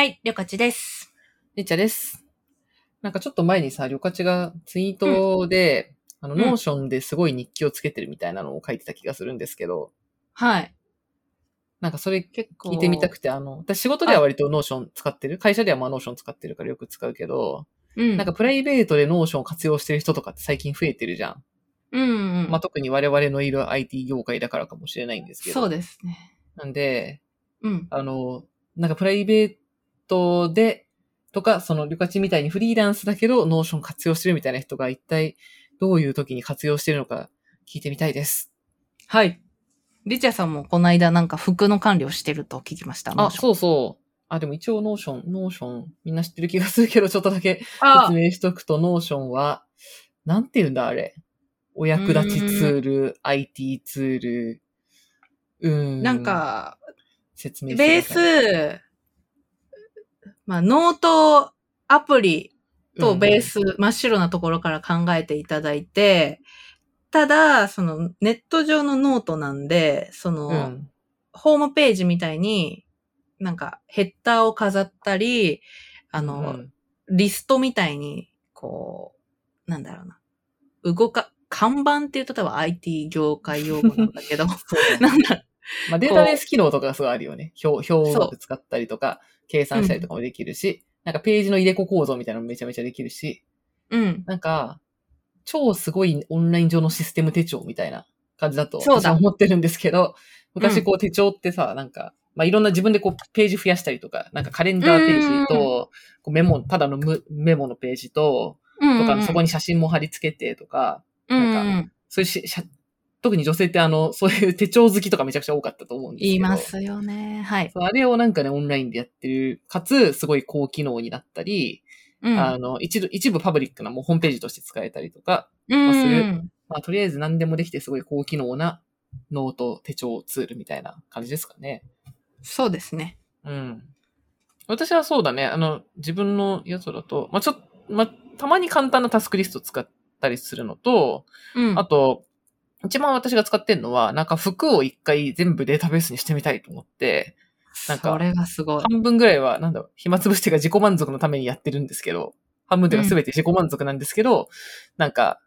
はい、りょかちです。りっちゃです。なんかちょっと前にさ、りょかちがツイートで、あの、うん Notion ですごい日記をつけてるみたいなのを書いてた気がするんですけど、はい。なんかそれ結構聞いてみたくて、あの、私仕事では割と Notion 使ってる。会社ではまあ Notion 使ってるからよく使うけど、うん。なんかプライベートで Notion を活用してる人とかって最近増えてるじゃん。うん、うん。まあ特に我々のいる IT 業界だからかもしれないんですけど。そうですね。なんで、うん。あの、なんかプライベートで、とか、その、りょかちみたいにフリーランスだけど、 Notion 活用してるみたいな人が一体どういう時に活用してるのか聞いてみたいです。はい。りっちゃさんもこの間なんか服の管理をしてると聞きました。あ、そうそう。あ、でも一応 Notion、Notion、みんな知ってる気がするけど、ちょっとだけあ 説明しとくと、 Notion は、なんて言うんだ、あれ。お役立ちツール、IT ツール、うーん。なん、か、説明してベース、まあ、ノートアプリとベー、ス、真っ白なところから考えていただいて、ただ、そのネット上のノートなんで、その、うん。うんホームページみたいに、なんかヘッダーを飾ったり、あの、うんリストみたいに、こう、なんだろうな。動か、看板って言うと多分 IT 業界用語なんだけど、なんだ、まあ、データベース機能とかがすごいあるよね。表、表を使ったりとか、計算したりとかもできるし、なんかページの入れ子構造みたいなのもめちゃめちゃできるし、うん。なんか、超すごいオンライン上のシステム手帳みたいな感じだとそうだ。私は思ってるんですけど、うん。昔こう手帳ってさ、なんか、まあ、いろんな自分でこうページ増やしたりとか、なんかカレンダーページと、こうメモ、ただのムメモのページと、うんとか、そこに、に写真も貼り付けてとか、うんなんうん、そういうし、特に女性ってあの、そういう手帳好きとかめちゃくちゃ多かったと思うんですけど。言いますよね。はい。あれをなんかね、オンラインでやってる、かつ、すごい高機能になったり、うん。あの、一部、一部パブリックなもうホームページとして使えたりとか、うんするまあ、とりあえず何でもできてすごい高機能なノート、手帳ツールみたいな感じですかね。そうですね。うん。私はそうだね、あの、自分のやつだと、まあ、ちょっと、まあ、たまに簡単なタスクリスト使ったりするのと、うん。あと、一番私が使ってるのは、なんか服を一回全部データベースにしてみたいと思って、なんかそれがすごい。半分ぐらいは、なんだろう、暇つぶしてが自己満足のためにやってるんですけど、半分では全て自己満足なんですけど、なんか、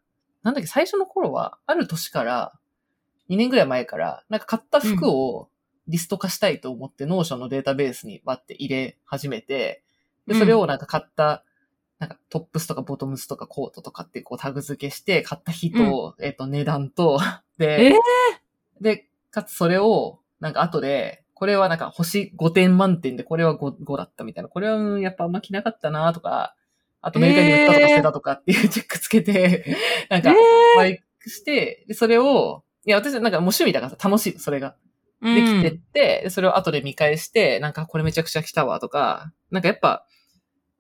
なんだっけ、最初の頃は、ある年から、2年ぐらい前から、なんか買った服をリスト化したいと思って、 Notion のデータベースにバって入れ始めて、で、それをなんか買った、なんかトップスとかボトムスとかコートとかってこうタグ付けして、買った日と、えっ、と、値段と、で、えで、かつそれを、なんか後で、これはなんか星5点満点でこれは 5, 5だったみたいな。これはうんやっぱあんま着なかったなとか、あとメルカリに売ったとか捨てたとかっていうチェックつけて、なんか、バイクして、で、それを、いや、私なんかもう趣味だからさ、楽しい、それが。ーできてって、でそれを後で見返して、なんかこれめちゃくちゃ着たわとか、なんかやっぱ、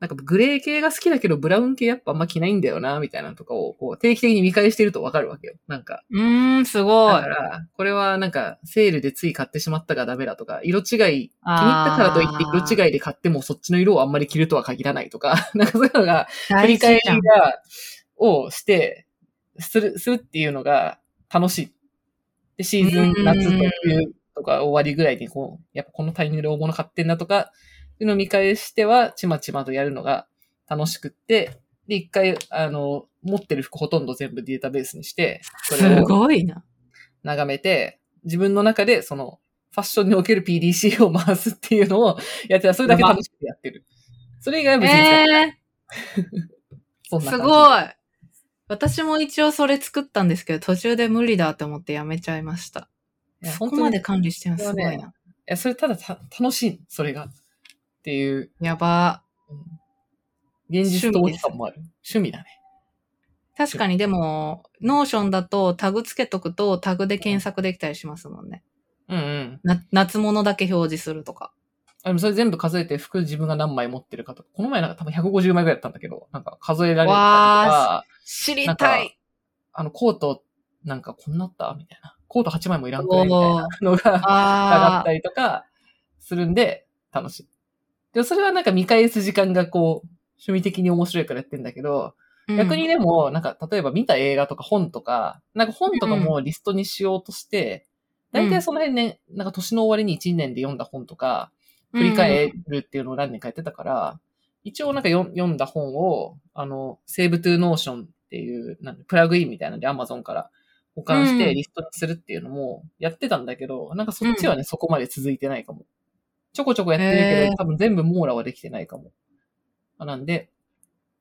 なんかグレー系が好きだけどブラウン系やっぱあんま着ないんだよな、みたいなのとかをこう定期的に見返してるとわかるわけよ。なんか。うーん、すごいだか。ら、これはなんか、セールでつい買ってしまったがダメだとか、色違い、気に入ったからといって色違いで買ってもそっちの色をあんまり着るとは限らないとか、なんかそういうのが、振大り返りが、をして、する、するっていうのが楽しい。で、シーズン、うん夏と冬とか終わりぐらいにこう、やっぱこのタイミングで大物買ってんなとか、のを見返しては、ちまちまとやるのが楽しくって、で、一回、あの、持ってる服ほとんど全部データベースにして、それすをごいな。眺めて、自分の中でその、ファッションにおける PDC を回すっていうのを やってた。それだけ楽しくてやってる。それ以外は別にえー、す そんな感じ。ごい。私も一応それ作ったんですけど、途中で無理だって思ってやめちゃいました。そこまで管理してるのすごいな。いや、それただた楽しい、それが。っていう、やば。うん現実逃避感もある。趣味だね。確かにでも、 Notion だとタグつけとくとタグで検索できたりしますもんね。うんうん。な夏物だけ表示するとか。あでもそれ全部数えて服自分が何枚持ってるかとか。この前なんか多分150枚ぐらいだったんだけど、なんか数えられたりとか、知りたい。あのコート、なんかこんなあったみたいな。コート8枚もいらんくないみたいなのが、上があったりとかするんで、楽しい。でもそれはなんか見返す時間がこう、趣味的に面白いからやってんだけど、ー逆に、でも、なんか例えば見た映画とか本とか、なんか本とかもリストにしようとして、うん。大体その辺ね、なんか年の終わりに1年で読んだ本とか、振り返るっていうのを何年かやってたから、一応なんか読読んだ本を、あの、Save to Notion っていう、なんプラグインみたいなので Amazon から保管しうん。てリストにするっていうのもやってたんだけど、なんかそっちはね、そこまで続いてないかも。ちょこちょこやってるけど、多分全部網羅はできてないかも。なんで、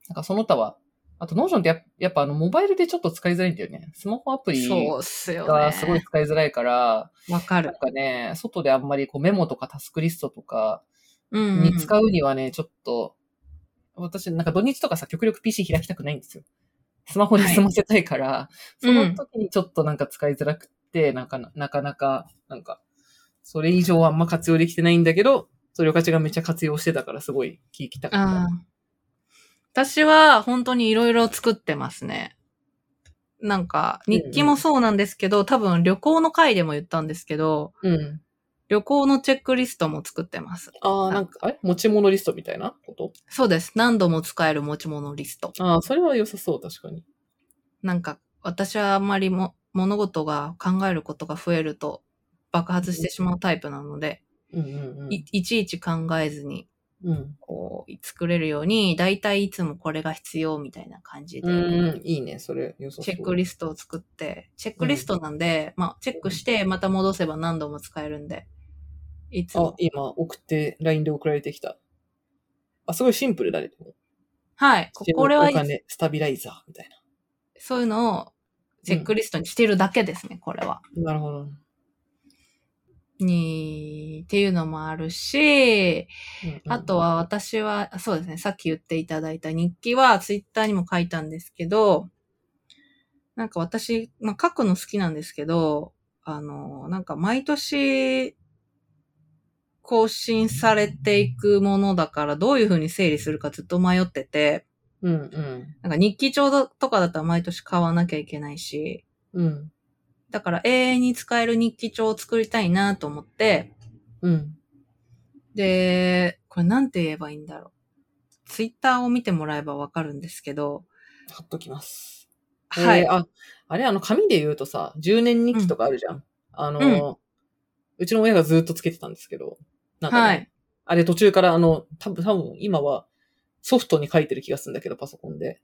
なんかその他は、あと Notion ってややっぱあのモバイルでちょっと使いづらいんだよね。スマホアプリがね。すごい使いづらいから、わかるなん。かね、外であんまりこうメモとかタスクリストとかうん、うん。に使うにはね、ちょっと、私なんか土日とかさ、極力 PC 開きたくないんですよ。スマホで済ませたいから、はいその時にちょっとなんか使いづらくって、なんかななかなか、なんか、それ以上はあんま活用できてないんだけど、それをかちがめっちゃ活用してたからすごい聞きたかった。私は本当にいろいろ作ってますね。なんか、日記もそうなんですけど、多分旅行の回でも言ったんですけど、うん。旅行のチェックリストも作ってます。ああ、なんか、あれ？持ち物リストみたいなこと？そうです。何度も使える持ち物リスト。ああ、それは良さそう、確かに。なんか、私はあんまりも物事が考えることが増えると爆発してしまうタイプなので、うんうんうん。いいちいち考えずに、うん。こう、作れるように、だいたいいつもこれが必要みたいな感じで、うん、いいね、それ。チェックリストを作って、チェックリストなんで、まあ、チェックして、また戻せば何度も使えるんで、いつあも、。今、送って、LINE で送られてきた。あ、すごいシンプルだね。はい。ここれはお、金、スタビライザーみたいそういうのを、チェックリストにしてるだけですね、これは。な。なるほど。に、っていうのもあるし、あと、は私は、そうですね、さっき言っていただいた日記はツイッターにも書いたんですけど、なんか私、まあ、書くの好きなんですけど、あの、なんか毎年更新されていくものだからどういうふうに整理するかずっと迷ってて、うんうん。なんか日記帳とかだったら毎年買わなきゃいけないし、うん。だから永遠に使える日記帳を作りたいなと思って、うん。で、これなんて言えばいいんだろう。ツイッターを見てもらえばわかるんですけど、貼っときます。はい。えーあ、あれ、あの、紙で言うとさ、10年日記とかあるじゃん。あの、うちの親がずっとつけてたんですけど、なんかね、はい。あれ途中からあの、多分、多分今はソフトに書いてる気がするんだけど、パソコンで。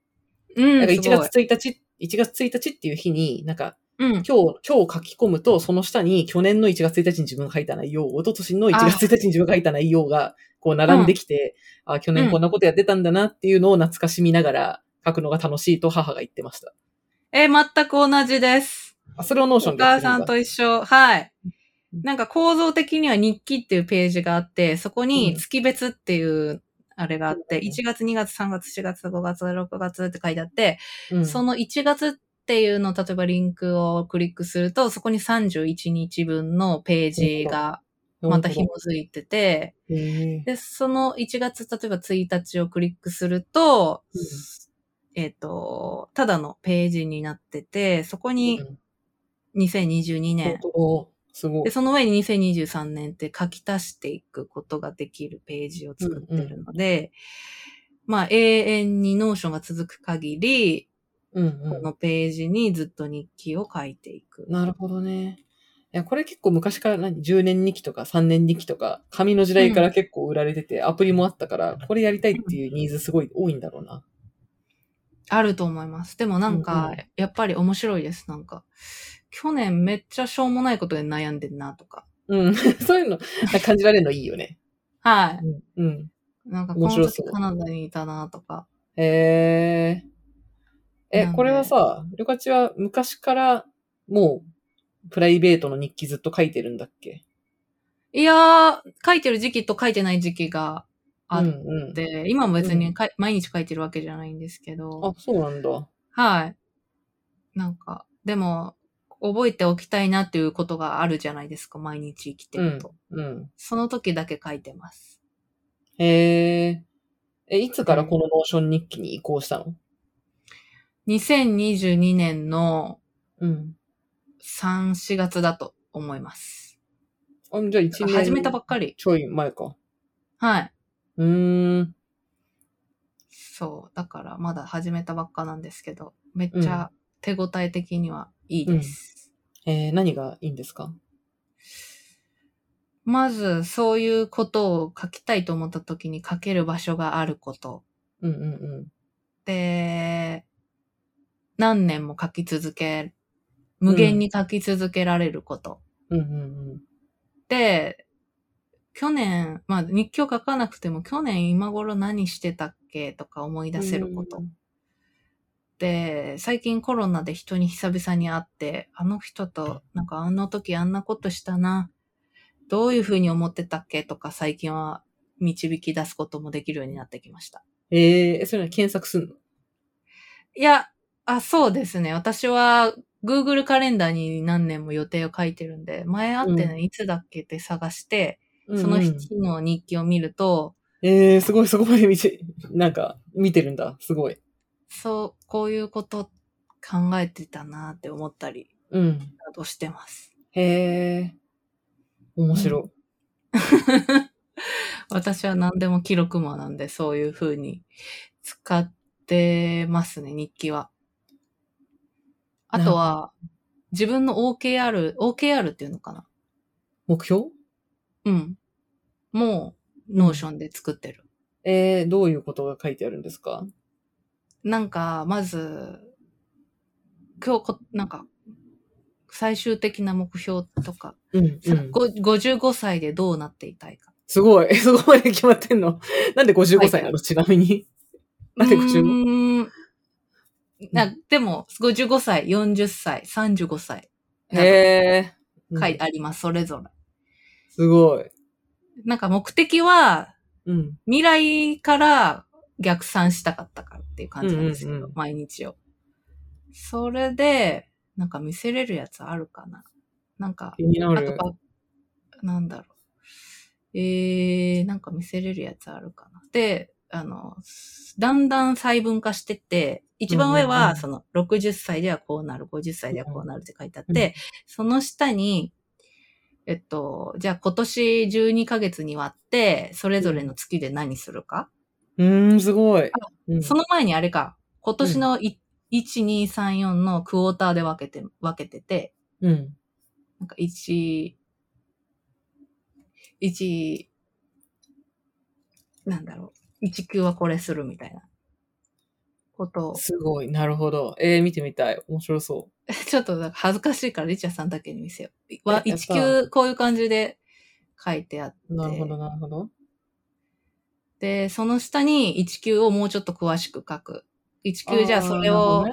うん、なんか1すごい月1日、1月1日っていう日に、なんか、うん。今日、今日書き込むと、その下に去年の1月1日に自分が書いた内容、一昨年の1月1日に自分が書いた内容が、こう並んできて、あ、去年こんなことやってたんだなっていうのを懐かしみながら書くのが楽しいと母が言ってました。えー全く同じです。あ、それをノーショおンでやってるんだ母さんと一緒。はい。なんか構造的には日記っていうページがあって、そこに月別っていうあれがあって、うん1月、2月、3月、4月、5月、6月って書いてあって、うんその1月っていうのを例えばリンクをクリックすると、そこに31日分のページがまた紐づいてて、で、その1月、例えば1日をクリックすると、うん。えっ、と、ただのページになってて、そこにうん。2022年、おすごい。で、。その上に2023年って書き足していくことができるページを作ってるので、まあ永遠に Notion が続く限り、うんうこのページにずっと日記を書いていく。ん。なるほどね。いや、これ結構昔から何 ?10 年日記とか3年日記とか、紙の時代から結構売られてて、アプリもあったから、これやりたいっていうニーズすごい多いんだろうな。あると思います。でもなんうんかうん、やっぱり面白いです。なんか、去年めっちゃしょうもないことで悩んでんなとか。うん。そういうの、感じられるのいいよね。はい。うん。うん。なんかこの時カナダにいたなとか。へえ。え、これはさ、りょかちは昔からもう、プライベートの日記ずっと書いてるんだっけ？いやー、書いてる時期と書いてない時期があっうんうん。て、今も別にかい毎日書いてるわけじゃないんですけど。あ、そうなんだ。はい。なんか、でも、覚えておきたいなっていうことがあるじゃないですか、毎日生きてると。うん。その時だけ書いてます。へえ。え、いつからこの Notion 日記に移行したの？2022年のうん。3、4月だと思います。あ、じゃあ1年。始めたばっかり。ちょい前か。はい。うーん。そう。だからまだ始めたばっかなんですけど、めっちゃ手応え的にはいいです。えー、何がいいんですか？まず、そういうことを書きたいと思った時に書ける場所があること。うんうんうん。で、何年も書き続け、無限に書き続けられること。うんうんで、去年、まあ日記を書かなくても去年今頃何してたっけとか思い出せること。で、最近コロナで人に久々に会って、あの人と、なんかあの時あんなことしたな。どういうふうに思ってたっけとか最近は導き出すこともできるようになってきました。ええー、それは検索すんの？いや、あ、そうですね。私は Google カレンダーに何年も予定を書いてるんで、前会ってね、ういつだっけって探して、うんうんその日の日記を見ると、ええー、すごい、そこまで見て、なんか、見てるんだ。すごい。そう、こういうこと考えてたなって思ったり、うん。などしてます。へえ。面白 私は何でも記録魔なんで、そういう風に使ってますね、日記は。あとは、自分の OKR、OKR っていうのかな目標？うん。もう、 Notion で作ってる。ええー、どういうことが書いてあるんですか？なんか、まず、今日こ、なんか、最終的な目標とか、うん、さご55歳でどうなっていたいか。すごい。そこまで決まってんの？なんで55歳なの？ちなみに。なんでう 55? なでも、55歳、40歳、35歳、へえ。書いてあります、それぞれ。すごい。なんか目的は、うん。未来から逆算したかったからっていう感じなんですけど、うんうんうん毎日を。それで、なんか見せれるやつあるかななんか、気になる。あとか、なんだろう。えー、なんか見せれるやつあるかな。で、あの、だんだん細分化してって、一番上うんうんうん。は、その、60歳ではこうなる、50歳ではこうなるって書いてあっうんて、その下に、えっと、じゃあ今年12ヶ月に割って、それぞれの月で何するか、うーん、すごい。うん。その前にあれか、今年のい1、2、3、4のクォーターで分けて、分けてて、うん。なんか1、1、なんだろう。1級はこれするみたいなことを。すごい。なるほど。えー、見てみたい。面白そちょっと恥ずかしいからリチャさんだけに見せよう。わえやった1級こういう感じで書いてあって。う。なるほど、なるほど。で、その下に1級をもうちょっと詳しく書く。1級じゃあそれを。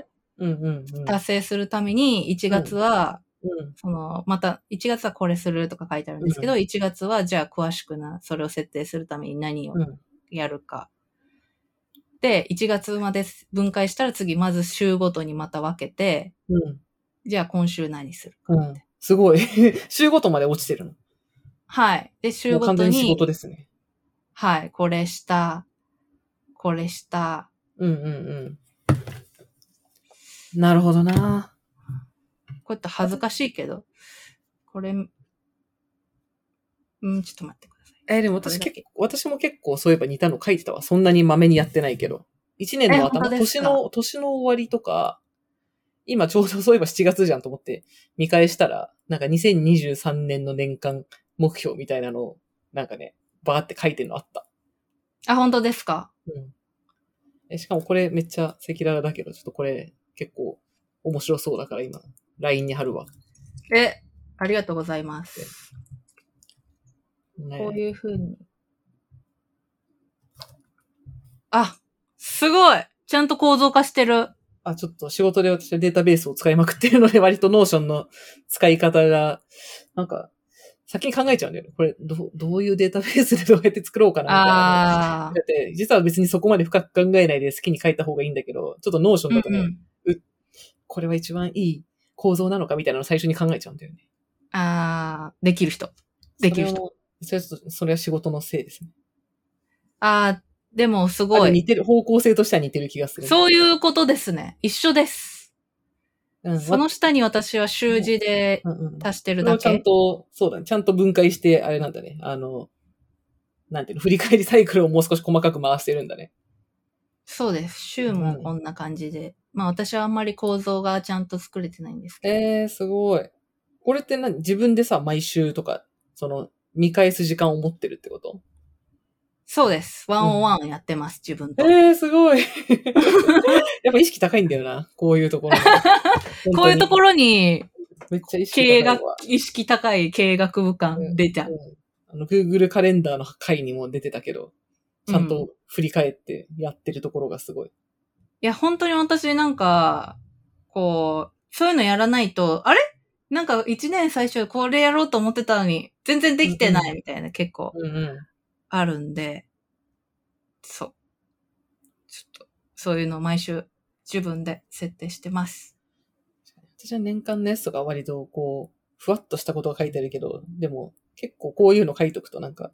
達成するために1月は、うん。その、また、1月はこれするとか書いてあるんですけど、う1月はじゃあ詳しくな、それを設定するために何をうん。やるか。で、1月まで分解したら次、まず週ごとにまた分けて、うん。じゃあ今週何するかうん。すごい。週ごとまで落ちてるの。はい。で、週ごとに完全に仕事、ですね。はい、これした、これした。うんうんうん。なるほどな。こうやって恥ずかしいけど、これ、うん、ちょっと待って。えーでも私結構、私も結構そういえば似たの書いてたわ。そんなにまめにやってないけど。一年のえ頭、年の、年の終わりとか、今ちょうどそういえば7月じゃんと思って見返したら、なんか2023年の年間目標みたいなのを、なんかね、バーって書いてるのあった。あ、本当ですか？うん。え、しかもこれめっちゃ赤裸々だけど、ちょっとこれ結構面白そうだから今、LINE に貼るわ。え、ありがとうございます。ねこういう風に。あ、すごいちゃんと構造化してる。あ、ちょっと仕事で私はデータベースを使いまくってるので、割と Notion の使い方が、なんか、先に考えちゃうんだよね。これ、どう、どういうデータベースでどうやって作ろうかなみたいな。あだって、実は別にそこまで深く考えないで好きに書いた方がいいんだけど、ちょっと Notion だとね、うんうんこれは一番いい構造なのかみたいなのを最初に考えちゃうんだよね。あー、できる人。できる人。それもそれはちょっとそれは仕事のせいですね。あー、でもすあごい。で似てる、方向性としては似てる気がする。そういうことですね。一緒です。うん。その下に私は習字でうんうん。足してるだそれをちゃんけ。と、そうだね。ちゃんと分解して、あれなんだね。あの、なんていうの、振り返りサイクルをもう少し細かく回してるんだね。そうです。週もこんな感じで。まあ私はあんまり構造がちゃんと作れてないんですけど。えー、すごい。これって何？自分でさ、毎週とか、その、見返す時間を持ってるってこと？そうです。ワンオンワンやってます、自分と。ええー、すごい。やっぱ意識高いんだよな。こういうところ。こういうところに、ろ、めっちゃ意識経営学高いわ。、意識高い経営学部感出ちゃう。うんあの、Google カレンダーの回にも出てたけど、ちゃんと振り返ってやってるところがすごい。いや、本当に私なんか、こう、そういうのやらないと、あれ？なんか一年最初これやろうと思ってたのに、全然できてないみたいな結構。あるんで、そう。ちょっと、そういうのを毎週自分で設定してます。私は年間のやつとか割とこう、ふわっとしたことが書いてあるけど、でも結構こういうの書いとくとなんか、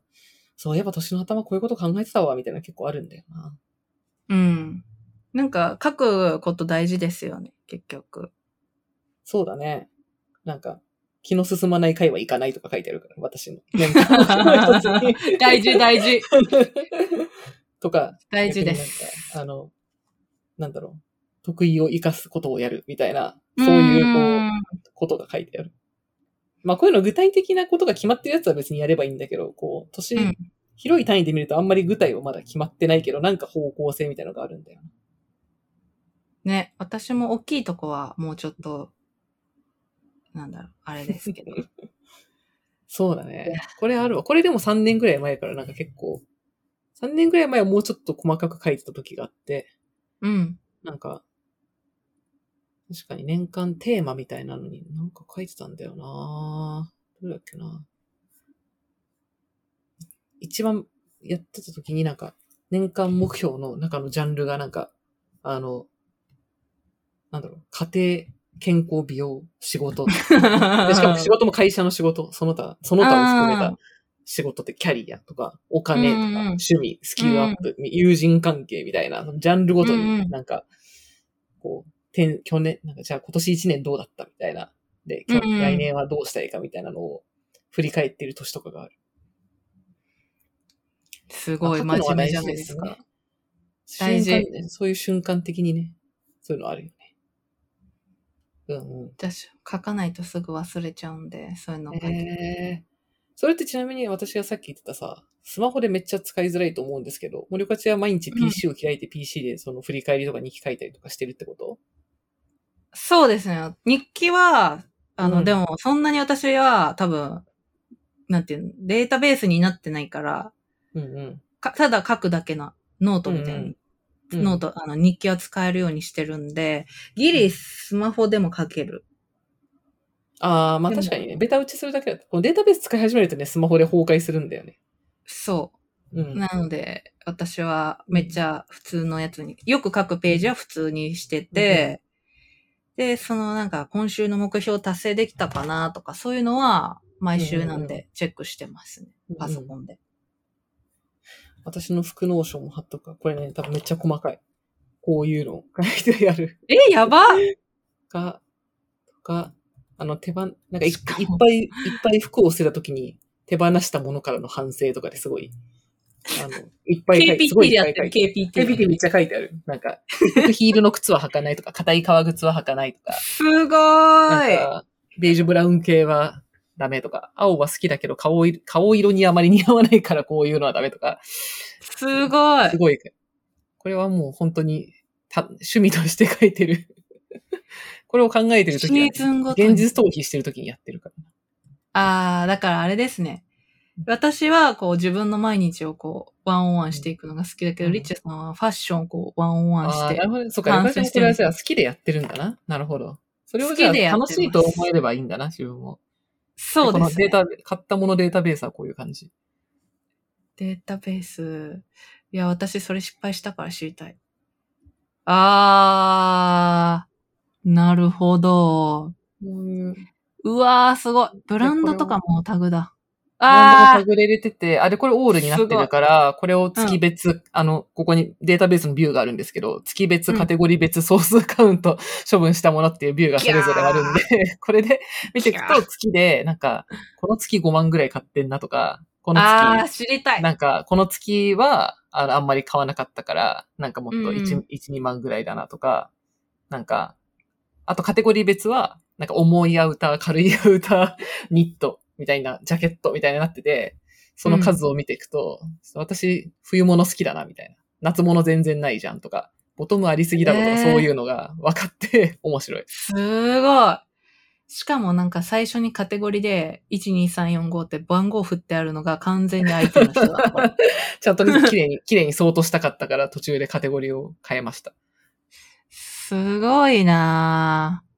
そういえば年の頭こういうこと考えてたわ、みたいなの結構あるんだよな。うん。なんか書くこと大事ですよね、結局。そうだね。なんか、気の進まない回は行かないとか書いてあるから、私の。大事大事。とか、大事で逆す。あの、なんだろう。得意を活かすことをやるみたいな、そういうこう、うことが書いてある。まあこういうの具体的なことが決まってるやつは別にやればいいんだけど、こう、年、うん広い単位で見るとあんまり具体はまだ決まってないけど、なんか方向性みたいなのがあるんだよな。ね、私も大きいとこはもうちょっと、なんだろう、あれですけど。そうだね。これあるわ。これでも3年ぐらい前からなんか結構、3年ぐらい前はもうちょっと細かく書いてた時があって、うん。なんか、確かに年間テーマみたいなのになんか書いてたんだよなどれだっけな一番やってた時になんか、年間目標の中のジャンルがなんか、あの、なんだろう、家庭、健康、美容、仕事。でしかも仕事も会社の仕事、その他、その他を含めた仕事ってキャリアとか、お金とか、うんうん趣味、スキルアップ、友人関係みたいな、ジャンルごとうんうんになんか、こう、てん去年、なんかじゃあ今年1年どうだったみたいな。で、来年はどうしたいかみたいなのを振り返ってる年とかがある。すごいまあ真面目じゃないですか。。大事大事、そういう瞬間的にね、そういうのあるよね。うんうん。私、書かないとすぐ忘れちゃうんで、そういうの書いて。えー、それってちなみに私がさっき言ってたさ、スマホでめっちゃ使いづらいと思うんですけど、森岡ちは毎日 PC を開いて PC でその振り返りとか日記書いたりとかしてるってこと？そうですね。日記は、あの、うんでも、そんなに私は多分、なんていうの、データベースになってないから、うんうん。かただ書くだけのノートみたいに、うんノート、あの、日記は使えるようにしてるんで、ギリスマホでも書ける。ああ、まあ確かにね、ベタ打ちするだけだと、このデータベース使い始めるとね、スマホで崩壊するんだよね。そうう。ん。なので、私はめっちゃ普通のやつに、よく書くページは普通にしてて、で、そのなんか今週の目標達成できたかなとか、そういうのは毎週なんうんうんでチェックしてますね。パソコンで。私の副ノーションも貼っとくからこれね、多分めっちゃ細かい。こういうのを書いてやる。え、やばか、とか、あの手番、なんかいいっぱいいっぱい服を捨てたときに手放したものからの反省とかですごい、あの、いっぱい書いて、すご ?KPT いいでやってる、っぱい書いて。KPT。KPT めっちゃ書いてある。なんか、ヒールの靴は履かないとか、硬い革靴は履かないとか、すごーい。なんか、ベージュブラウン系はダメとか、青は好きだけど顔色顔色にあまり似合わないからこういうのはダメとか、すごいす。ごい。これはもう本当にた趣味として書いてる。これを考えてるとき現実逃避してるときにやってるから。あー、だからあれですね。私は、こう、自分の毎日をこう、ワンオンワンしていくのが好きだけど、うんリッチさんはファッションをこう、ワンオンワンしてああー、なるほど。そうか、私もしてるこれは好きでやってるんだな。なるほど。それをじゃあ楽しいと思えればいいんだな、自分も。そうです、ね。データ、買ったものデータベースはこういう感じ。データベース。いや、私それ失敗したから知りたい。あー、なるほど。うん。うわー、すごい。ブランドとかもタグだ。ああ。あタグで入れてて、あれこれオールになってるから、これを月別、あの、ここにデータベースのビューがあるんですけど、月別、うん。カテゴリー別、総数カウント、処分したものっていうビューがそれぞれあるんで、これで見ていくと月で、なんか、この月5万ぐらい買ってんなとか、こー、の月、知りたい。なんか、この月は、あのあんまり買わなかったから、なんかもっとうんうん。1、1、2万ぐらいだなとか、なんか、あとカテゴリー別は、なんか重いアウター、軽いアウター、ニットみたいな、ジャケットみたいになってて、その数を見ていくと、私、冬物好きだな、みたいな。夏物全然ないじゃんとか、ボトムありすぎだろとか、そういうのが分かって 面白い。すごい。しかもなんか最初にカテゴリーで、12345って番号振ってあるのが完全に相手の人だこれ ちゃんとね綺麗に、綺麗に相当したかったから途中でカテゴリーを変えました。すごいなぁ。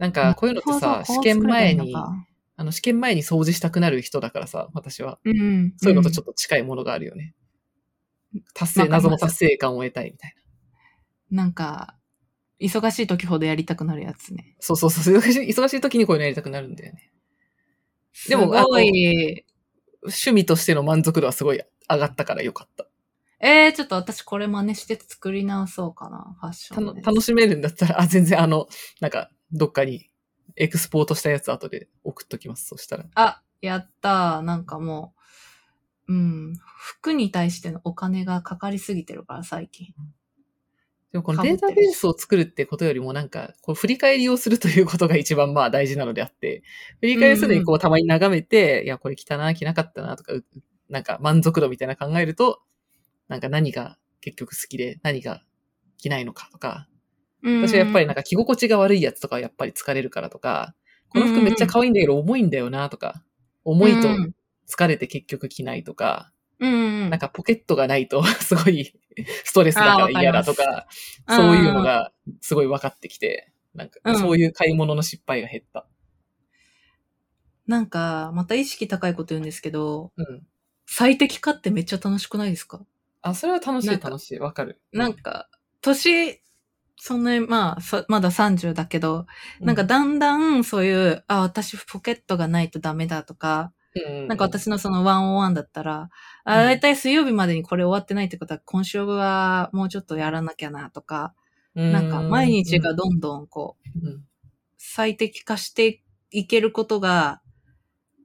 なんか、こういうのってさ、試験前にあの、試験前に掃除したくなる人だからさ、私は。うん。そういうのとちょっっと近いものがあるよね。達成、わかります謎の達成感を得たいみたいな。と。なんか、忙しい時ほどやりたくなるやつね。そうそうそう、忙しい忙しい時にこういうのやりたくなるんだよね。でもすごい。趣味としての満足度はすごい上がったからよかった。えー、ちょっと私これ真似して作り直そうかな、ファッションで。楽しめるんだったら、あ、全然あの、なんか、どっかにエクスポートしたやつ後で送っときます。そしたら。あ、やったー。なんかもう、うん。服に対してのお金がかかりすぎてるから、最近。でもこのデータベースを作るってことよりもなんか、こう振り返りをするということが一番まあ大事なのであって、振り返りするにこうたまに眺めて、いや、これ着たな、着なかったなとか、うなんか満足度みたいな考えると、なんか何が結局好きで何が着ないのかとか、私はやっぱりなんか、か着心地が悪いやつとかはやっぱり疲れるからとか、この服めっちゃ可愛いんだけど重いんだよなとか、重いとうん疲れて結局着ないとか。なんかポケットがないと すごいストレスだから嫌だとか、そういうのがすごい分かってきて、なんかうんそういう買い物の失敗が減った。なんか、また意識高いこと言うんですけど、うん。最適化ってめっちゃ楽しくないですか？あ、それは楽しない楽しい。わかる。なんか、年、そんなに、まあ、そまだ30だけど、うなんか、だんだんそういう、あ、私ポケットがないとダメだとか、うんなんか私のその101だったら、あ、うん。だいたい水曜日までにこれ終わってないってことは、今週はもうちょっとやらなきゃなとか、なんか毎日がどんどんこう、うん。最適化していけることが、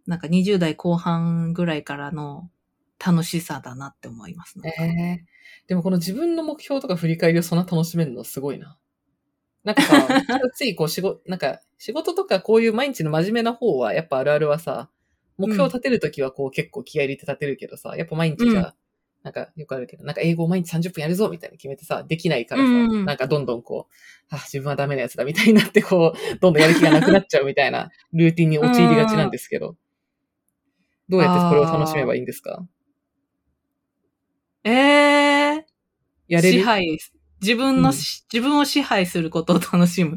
なんか20代後半ぐらいからの楽しさだなって思いますね。ええでもこの自分の目標とか振り返りをそんな楽しめるのすごいな。なんかさ、ついこう仕事、なんか仕事とかこういう毎日の真面目な方は、やっぱあるあるはさ、目標を立てるときはこう結構気合い入れて立てるけどさ、やっぱ毎日じゃあ、うん。なんかよくあるけど、なんか英語を毎日30分やるぞみたいな決めてさ、できないからさ、うんうん。なんかどんどんこう、あ、自分はダメなやつだみたいになってこう、どんどんやる気がなくなっちゃうみたいなルーティンに陥りがちなんですけど、どうやってこれを楽しめばいいんですか？ええやれる？支配、自分のし、自分を支配することを楽しむ。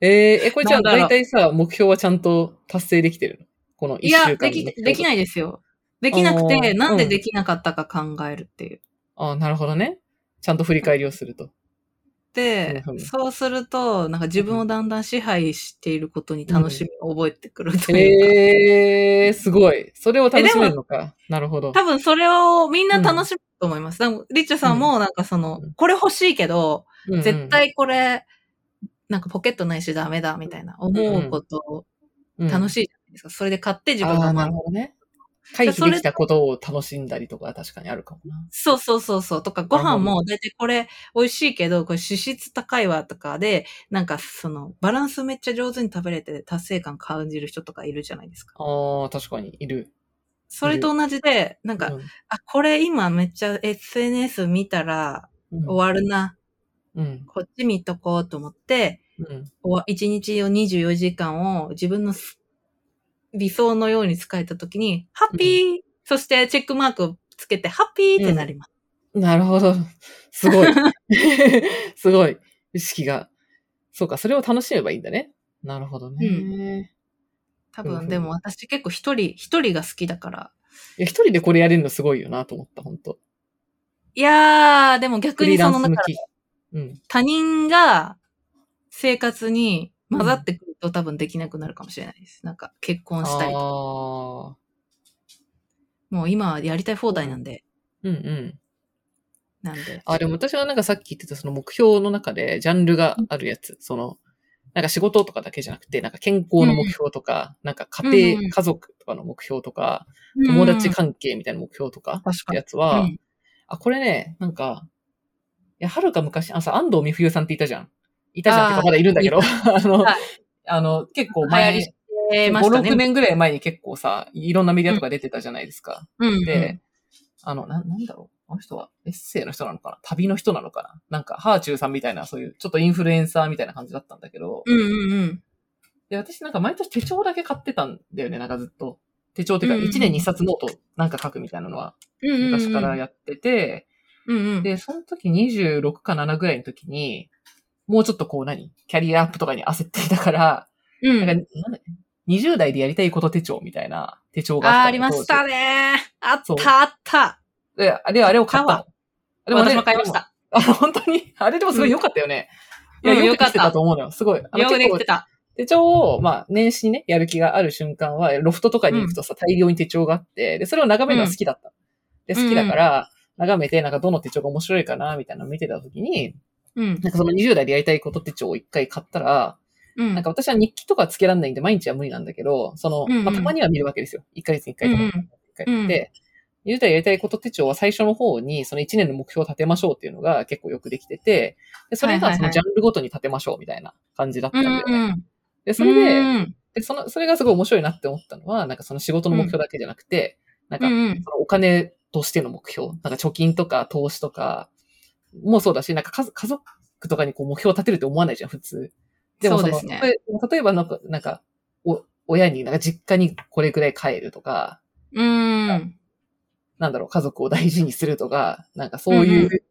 えー、え、これじゃあ大体さ、目標はちゃんと達成できてるの？この一週間いや、でき、できないですよ。できなくあて、ーなんでできなかったか考えるっていう。ああ、なるほどね。ちゃんと振り返りをすると。でうんうん、そうすると、なんか自分をだんだん支配していることに楽しみを覚えてくるというか。えー、すごい。それを楽しめるのか。なるほど。多分それをみんな楽しむと思います。でもリッチャさんもなんかその、うんこれ欲しいけど、うんうん絶、対これ、なんかポケットないしダメだみたいな思うこと楽いしいじゃないですか。それで買って自分が満足るほどね。回避できたことを楽しんだりとかは確かにあるかもな。そうそうそうそう。とか、ご飯も、だいたいこれ美味しいけど、これ脂質高いわとかで、なんかその、バランスめっちゃ上手に食べれて達成感感じる人とかいるじゃないですか。ああ、確かにいる。それと同じで、なんか、あ、これ今めっちゃ SNS 見たらうん、終わるな。うん。こっち見とこうと思って、うん。終わ1日を24時間を自分のす理想のように使えたときに、ハッピー、そしてチェックマークをつけて、ハッピーってなります。なるほど。すごい。すごい。意識が。そうか、それを楽しめばいいんだね。なるほどね。多分、うんうんでも私結構一人、一人が好きだから。いや、一人でこれやれるのすごいよなと思った、本当いやー、でも逆にその、なんかンス向き。うん。他人が生活に混ざってくると多分できなくなるかもしれないです。なんか結婚したりとか。もう今はやりたい放題なんで。うんうん。なんで。あ、でも私はなんかさっき言ってたその目標の中でジャンルがあるやつ、その、なんか仕事とかだけじゃなくて、なんか健康の目標とか、なんか家庭、うんうん。家族とかの目標とか、友達うん。関係みたいな目標とか、やつは、うん。あ、これね、なんか、いや、はるか昔、あのさ、安藤美冬さんっていたじゃん。いたじゃんってか、まだいるんだけど、あの、はい。あの、結構前し、てましたね。5、6年ぐらい前に結構さ、いろんなメディアとか出てたじゃないですか。うんうん、で、あの、な、なんだろう。あの人はエッセイの人なのかな？旅の人なのかな？なんか、ハーチューさんみたいな、そういう、ちょっとインフルエンサーみたいな感じだったんだけど、うんうんうん。で、私なんか毎年手帳だけ買ってたんだよね、なんかずっと。手帳っていうか、うんうん1年2冊ノートなんか書くみたいなのは。昔からやってて、うんうん。で、その時26か7ぐらいの時に、もうちょっとこう何？キャリアアップとかに焦っていたから、うん、なんか、なんだ20代でやりたいこと手帳みたいな手帳があったのあーありましたね。あったあった。で、あれ、あれを買ったの。で私も買いまし。た。あ、本当に？あれでもすごい良かったよね。いや、うんうんよくできてたと思うのよ。すごい。あのよくできてた。手帳を、まあ、年始にね、やる気がある瞬間は、ロフトとかに行くとさ、大量に手帳があって、で、それを眺めるのが好きだった。で、好きだから、眺めて、なんかどの手帳が面白いかな、みたいなのを見てた時に、うん。なんかその20代でやりたいこと手帳を一回買ったら、うん。なんか私は日記とかつけらんないんで毎日は無理なんだけど、その、まあ、たまには見るわけですよ。1ヶ月に1回とか。うんうん一回で、20代やりたいこと手帳は最初の方に、その1年の目標を立てましょうっていうのが結構よくできてて、でそれがそのジャンルごとに立てましょうみたいな感じだったんうだよね。んうん。で、それで、うんで、その、それがすごい面白いなって思ったのは、なんかその仕事の目標だけじゃなくて、なんかう、んそのお金としての目標、なんか貯金とか投資とかもそうだし、なんか家家族とかにこう目標を立てるって思わないじゃん、普通。でもそうですね例え例えばなんか、なんか、お、親になんか実家にこれくらい帰るとか、うん。なんだろう、家族を大事にするとか、なんかそういうんうう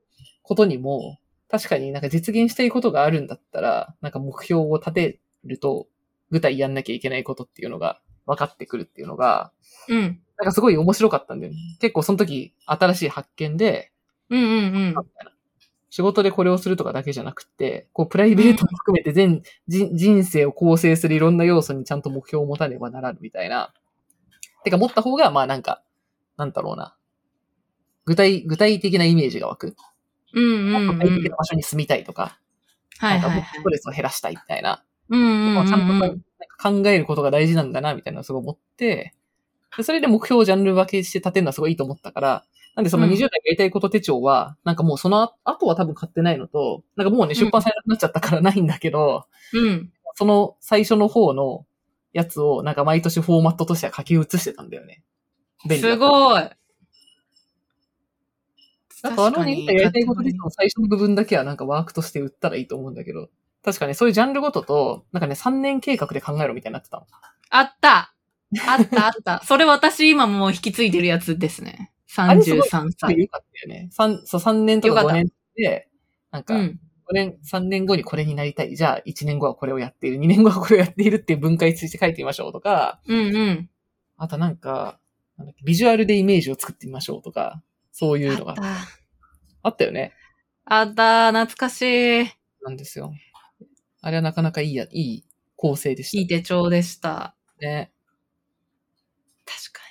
ことにも、確かになんか実現したいことがあるんだったら、なんか目標を立てると、具体やんなきゃいけないことっていうのが分かってくるっていうのが、うん。なんかすごい面白かったんだよね。結構その時新しい発見で、うんうんうん。仕事でこれをするとかだけじゃなくて、こうプライベートも含めて全、人人生を構成するいろんな要素にちゃんと目標を持たねばならぬみたいな。てか持った方が、まあなんか、なんだろうな。具体、具体的なイメージが湧く。うんうんうん。具体的な場所に住みたいとか、なんかはいはいはいもっとスト。レスを減らしたいみたいな。うんうんうんちゃんとなんうん。か考えることが大事なんだな、みたいなのをすごい思って、でそれで目標をジャンル分けして立てるのはすごいいいと思ったから、なんでそのうん20代やりたいこと手帳は、なんかもうその後は多分買ってないのと、なんかもうね、ん出版されなくなっちゃったからないんだけど、うん。その最初の方のやつを、なんか毎年フォーマットとしては書き写してたんだよね。すごい。なんかあの確かに20代やりたいこと手帳の最初の部分だけはなんかワークとして売ったらいいと思うんだけど、確かね、そういうジャンルごとと、なんかね、3年計画で考えろみたいになってたの。あった。あったあった。それ私今もう引き継いでるやつですね。あれすごい33すごい歳。よかったよね。三そう、3年とか5よかった年で、なんか、5うん。年、3年後にこれになりたい。じゃあ、1年後はこれをやっている。2年後はこれをやっているっていう分解して書いてみましょうとか、うんうん。あとなんか、なんだっけビジュアルでイメージを作ってみましょうとか、そういうのがあった。あったよね。あった。懐かしい。いなんですよ。あれはなかなかいいや、いい構成でしたい手帳でした。ね。確か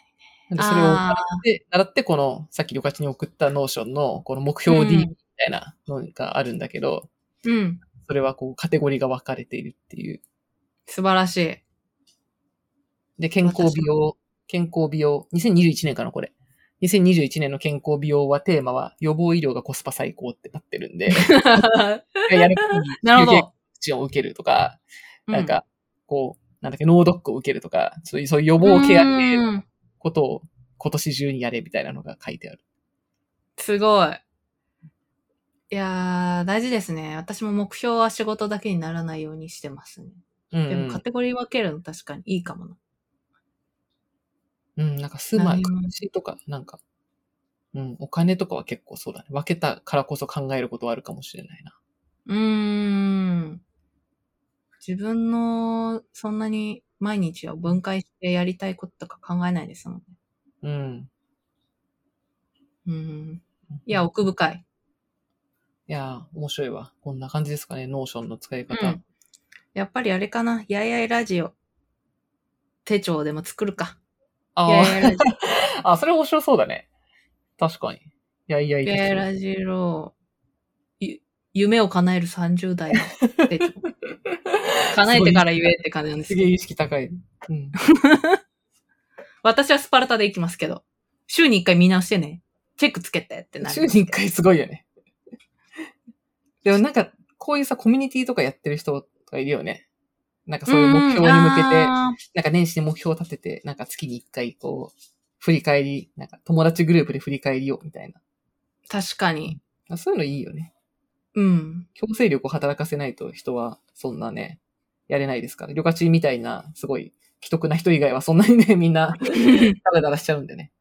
なんでそれを習あって、習ってこの、さっき旅客に送ったノーションの、この目標 D みたいなのがあるんだけど、に。うん。それはこう、カテゴリーが分かれているっていう。素晴らしい。で、健康美容、健康美容、2021年かな、これ。2021年の健康美容はテーマは予防医療がコスパ最高ってなってるんで、やるなるほど。チを受けるとか、うなん、か、こう、なんだっけ、脳ドックを受けるとか、そういう、そういう予防ケアうんことを今年中にやれみたいなのが書いてある。すごい。いやー、大事ですね。私も目標は仕事だけにならないようにしてますね。うん、でもカテゴリー分けるの確かにいいかもな。うん、なんか住まい、暮らしとか、なんか、うん、お金とかは結構そうだね。分けたからこそ考えることはあるかもしれないな。うーん。自分の、そんなに毎日を分解してやりたいこととか考えないですもんね。うん。うん。いや、奥深い。いやー、面白いわ。こんな感じですかね、 Notion の使いう方。ん。やっぱりあれかな。やいやいラジオ。手帳でも作るか。ああ、それ面白そうだね。確かに。いやいやいオ。やいやや。ラジオ。ゆ夢を叶える30代の。叶えてから言えって感じなんですけど。すげえ意識高い。うん。私はスパルタで行きますけど。週に1回見直してね。チェックつけてってなる。週に一回すごいよね。でもなんか、こういうさ、コミュニティとかやってる人とかいるよね。なんかそういう目標に向けて、あなんか年始に目標を立てて、なんか月に一回こう、振り返り、なんか友達グループで振り返りようみたいー確かに。な。そういうのいいよね。うん。強制力を働かせないと人はそんなね、やれないですから。旅客チみたいな、すごい、既得な人以外はそんなにね、みんな、ダラダラしちゃうんでね。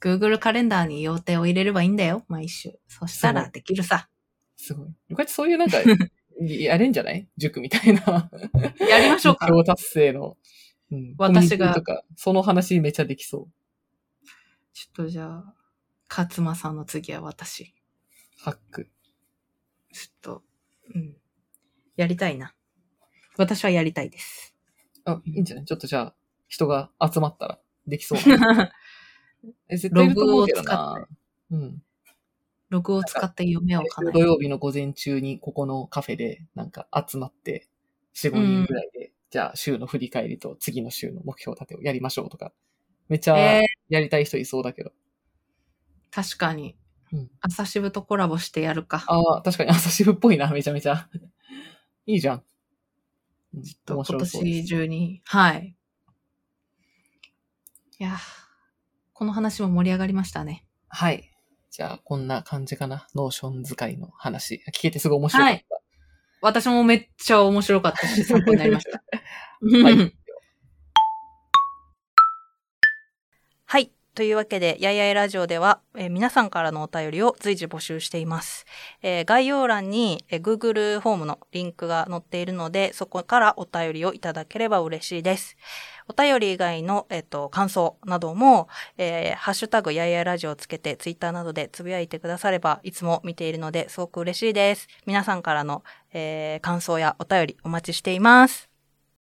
Google カレンダーに予定を入れればいいんだよ、毎週。そしたらできるさ。すごい。旅客チそういうなんか、やれんじゃない？塾みたいな。やりましょうか目。標達成の。うん、私がとか、その話めっちゃできそう。ちょっとじゃあ、勝間さんの次は私。ハック。ちょっと、うん。やりたいな。私はやりたいです。あ、いいんじゃない？ちょっとじゃあ、人が集まったらできそうな。え、絶対いると思うけどな。うん。ログを使って夢を叶える。土曜日の午前中にここのカフェでなんか集まって、4、5人ぐらいで、じゃあ週の振り返りと次の週の目標立てをやりましょうとか。めっちゃえーやりたい人いそうだけど。確かにうん。朝渋とコラボしてやるか。ああ、確かに朝渋っぽいな、めちゃめちゃ。いいじゃん。うんと今年中に。はい。いやーこの話も盛り上がりましたね。はい。じゃあ、こんな感じかな？ Notion 使いの話。聞けてすごい面白かった。はい私もめっちゃ面白かったし、参考になりました。はいはい。というわけで、やいやいラジオでは、えー皆さんからのお便りを随時募集しています。えー概要欄に、えー Google フォームのリンクが載っているので、そこからお便りをいただければ嬉しいです。お便り以外の、えっ、と、感想なども、えーハッシュタグやいやラジオをつけて、ツイッターなどでつぶやいてくだされば、いつも見ているので、すごく嬉しいです。皆さんからの、えー感想やお便りお待ちしています。